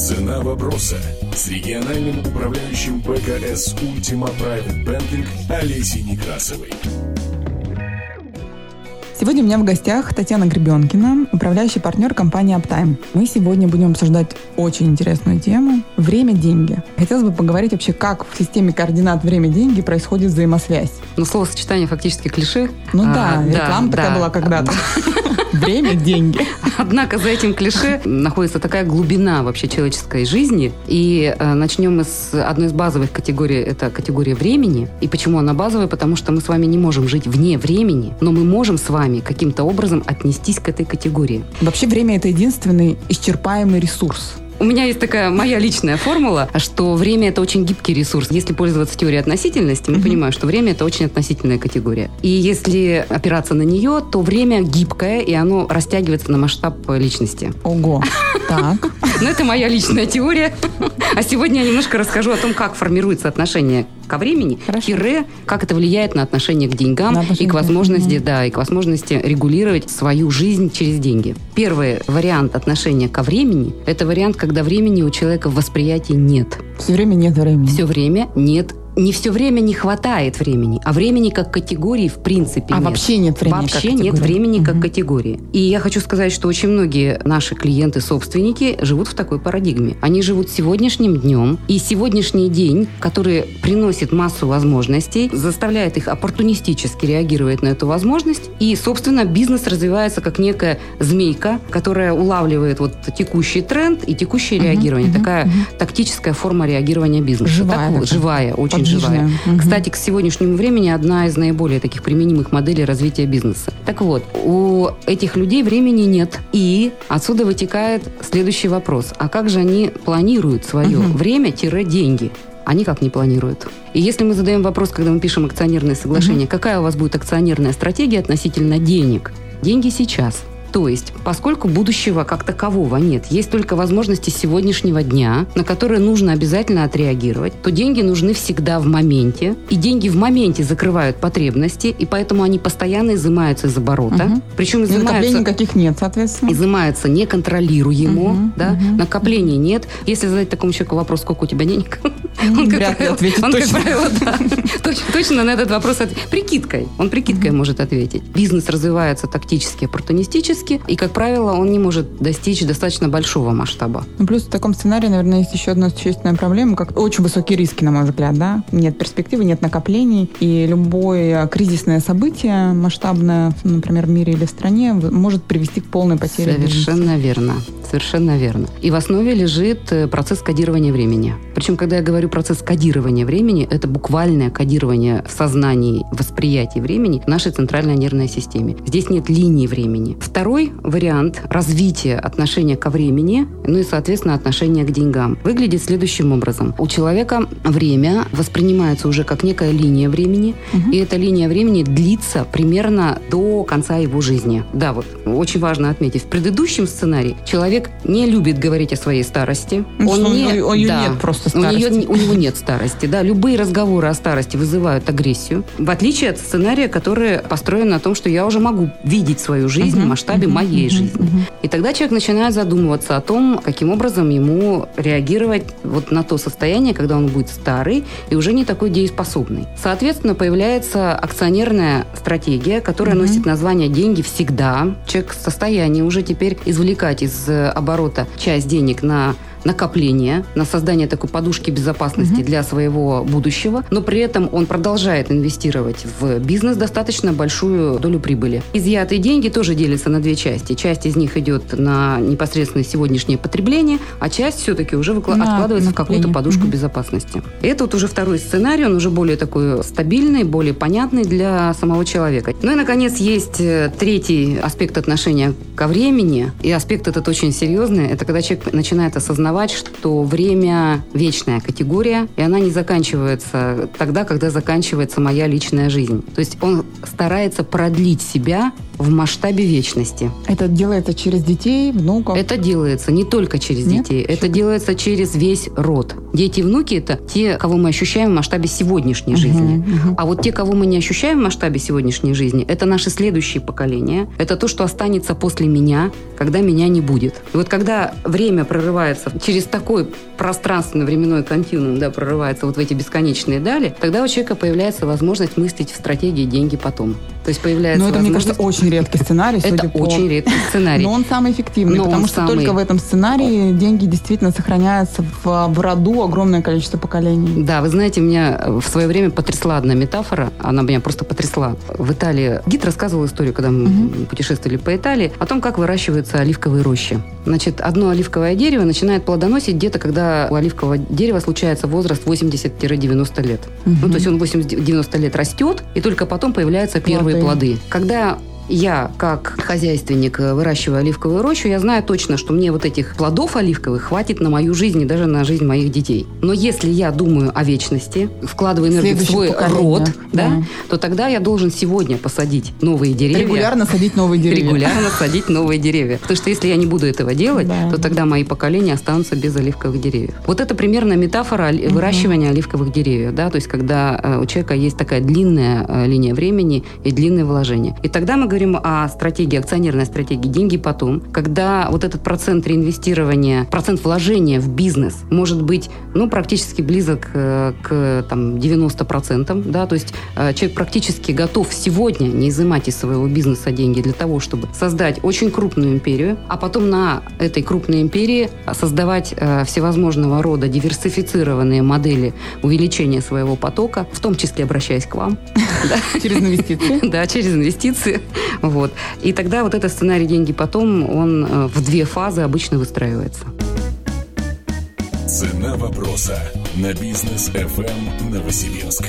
Цена вопроса с региональным управляющим ПКС «Ультима Private Banking» Олесей Некрасовой. Сегодня у меня в гостях Татьяна Гребенкина, управляющий партнер компании Uptime. Мы сегодня будем обсуждать очень интересную тему – время – деньги. Хотелось бы поговорить вообще, как в системе координат время-деньги происходит взаимосвязь. Ну, словосочетание фактически клише. Ну да, А, реклама да, такая да. была когда-то. Время – деньги. Однако за этим клише находится такая глубина вообще человеческой жизни. И э, начнем мы с одной из базовых категорий, это категория времени. И почему она базовая? Потому что мы с вами не можем жить вне времени, но мы можем с вами каким-то образом отнестись к этой категории. Вообще время – это единственный исчерпаемый ресурс. У меня есть такая моя личная формула, что время это очень гибкий ресурс. Если пользоваться теорией относительности, мы Мгм. понимаем, что время это очень относительная категория. И если опираться на нее, то время гибкое, и оно растягивается на масштаб личности. Ого. Так. Но это моя личная теория. А сегодня я немножко расскажу о том, как формируется отношение ко времени, Хорошо. тире, как это влияет на отношение к деньгам На и к возможности, да, и к возможности регулировать свою жизнь через деньги. Первый вариант отношения ко времени – это вариант, когда времени у человека в восприятии нет. Все время нет времени. Все время нет не все время не хватает времени, а времени как категории в принципе А нет. вообще нет времени как Вообще нет категории. времени как Мгм. категории. И я хочу сказать, что очень многие наши клиенты-собственники живут в такой парадигме. Они живут сегодняшним днем, и сегодняшний день, который приносит массу возможностей, заставляет их оппортунистически реагировать на эту возможность, и, собственно, бизнес развивается как некая змейка, которая улавливает вот текущий тренд и текущее Мгм, реагирование. мгм, Такая мгм. тактическая форма реагирования бизнеса. Живая Так такая. живая, очень Подвижная. живая. Мгм. Кстати, к сегодняшнему времени одна из наиболее таких применимых моделей развития бизнеса. Так вот, у этих людей времени нет. И отсюда вытекает следующий вопрос. А как же они планируют свое Мгм. время-деньги? Они как не планируют? И если мы задаем вопрос, когда мы пишем акционерное соглашение, какая у вас будет акционерная стратегия относительно денег? Деньги сейчас. То есть, поскольку будущего как такового нет, есть только возможности сегодняшнего дня, на которые нужно обязательно отреагировать, то деньги нужны всегда в моменте, и деньги в моменте закрывают потребности, и поэтому они постоянно изымаются из оборота. Мгм. Причем накоплений изымаются никаких нет, соответственно. изымается неконтролируемо, Мгм, да, мгм. накоплений нет. Если задать такому человеку вопрос, сколько у тебя денег, он, как Вряд правило, ответит он, как точно. правило, да, точ- точно на этот вопрос от- прикидкой. Он прикидкой может ответить. Бизнес развивается тактически, оппортунистически, и, как правило, он не может достичь достаточно большого масштаба. Ну, плюс в таком сценарии, наверное, есть еще одна существенная проблема, как очень высокие риски, на мой взгляд, да. Нет перспективы, нет накоплений, и любое кризисное событие масштабное, например, в мире или в стране, может привести к полной потере бизнеса. Совершенно верно. Совершенно верно. И в основе лежит э, процесс кодирования времени. Причем, когда я говорю процесс кодирования времени, это буквальное кодирование в сознании, восприятии времени в нашей центральной нервной системе. Здесь нет линии времени. Второй вариант развития отношения ко времени, ну и, соответственно, отношения к деньгам, выглядит следующим образом. У человека время воспринимается уже как некая линия времени, Мгм. и эта линия времени длится примерно до конца его жизни. Да, вот очень важно отметить. В предыдущем сценарии человек не любит говорить о своей старости. Ну, что у не, у нее да, нет просто у, нее- старости. у него нет старости. Да, любые разговоры о старости вызывают агрессию. В отличие от сценария, который построен на том, что я уже могу видеть свою жизнь в Мгм, масштабе мгм, моей мгм, жизни. И тогда человек начинает задумываться о том, каким образом ему реагировать вот на то состояние, когда он будет старый и уже не такой дееспособный. Соответственно, появляется акционерная стратегия, которая Мгм. носит название «деньги всегда». Человек в состоянии уже теперь извлекать из оборота часть денег на накопление, на создание такой подушки безопасности Мгм. для своего будущего, но при этом он продолжает инвестировать в бизнес достаточно большую долю прибыли. Изъятые деньги тоже делятся на две части. Часть из них идет на непосредственно сегодняшнее потребление, а часть все-таки уже выкла- На откладывается в какую-то накопление. подушку Мгм. безопасности. Это вот уже второй сценарий, он уже более такой стабильный, более понятный для самого человека. Ну и, наконец, есть э, третий аспект отношения ко времени, и аспект этот очень серьезный. Это когда человек начинает осознавать, что время вечная категория, и она не заканчивается тогда, когда заканчивается моя личная жизнь. То есть он старается продлить себя в масштабе вечности. Это делается через детей, внуков? Это делается не только через Нет? детей, Почему? это делается через весь род. Дети и внуки – это те, кого мы ощущаем в масштабе сегодняшней угу, жизни. Угу. А вот те, кого мы не ощущаем в масштабе сегодняшней жизни, это наши следующие поколения. Это то, что останется после меня, когда меня не будет. И вот когда время прорывается через такой пространственно-временной континуум, да, прорывается вот в эти бесконечные дали, тогда у человека появляется возможность мыслить в стратегии «деньги потом». То есть появляется Но это, мне кажется, очень редкий сценарий, Это по... очень редкий сценарий. Но он самый эффективный, Но потому что самый... только в этом сценарии деньги действительно сохраняются в, в роду огромное количество поколений. Да, вы знаете, меня в свое время потрясла одна метафора, она меня просто потрясла. В Италии гид рассказывал историю, когда мы угу. путешествовали по Италии, о том, как выращиваются оливковые рощи. Значит, одно оливковое дерево начинает плодоносить где-то, когда у оливкового дерева случается возраст 80-90 лет. Угу. Ну, то есть он 80-90 лет растет, и только потом появляются первые плоды. Когда я, как хозяйственник, э, выращиваю оливковую рощу, я знаю точно, что мне вот этих плодов оливковых хватит на мою жизнь и даже на жизнь моих детей. Но если я думаю о вечности, вкладываю энергию в свой род, да, да, то тогда я должен сегодня посадить новые деревья. Регулярно садить новые деревья. Регулярно садить новые деревья. Потому что если я не буду этого делать, да. то тогда мои поколения останутся без оливковых деревьев. Вот это примерно метафора угу. выращивания оливковых деревьев. Да? То есть когда э, у человека есть такая длинная э, линия времени и длинные вложения. И тогда мы говорим говорим о стратегии, акционерной стратегии «деньги потом», когда вот этот процент реинвестирования, процент вложения в бизнес может быть ну, практически близок э, к там, 90%, да, то есть э, человек практически готов сегодня не изымать из своего бизнеса деньги для того, чтобы создать очень крупную империю, а потом на этой крупной империи создавать э, всевозможного рода диверсифицированные модели увеличения своего потока, в том числе обращаясь к вам. Через инвестиции? Да, через инвестиции. Вот. И тогда вот этот сценарий «Деньги потом», он э, в две фазы обычно выстраивается. Цена вопроса на бизнес FM Новосибирск.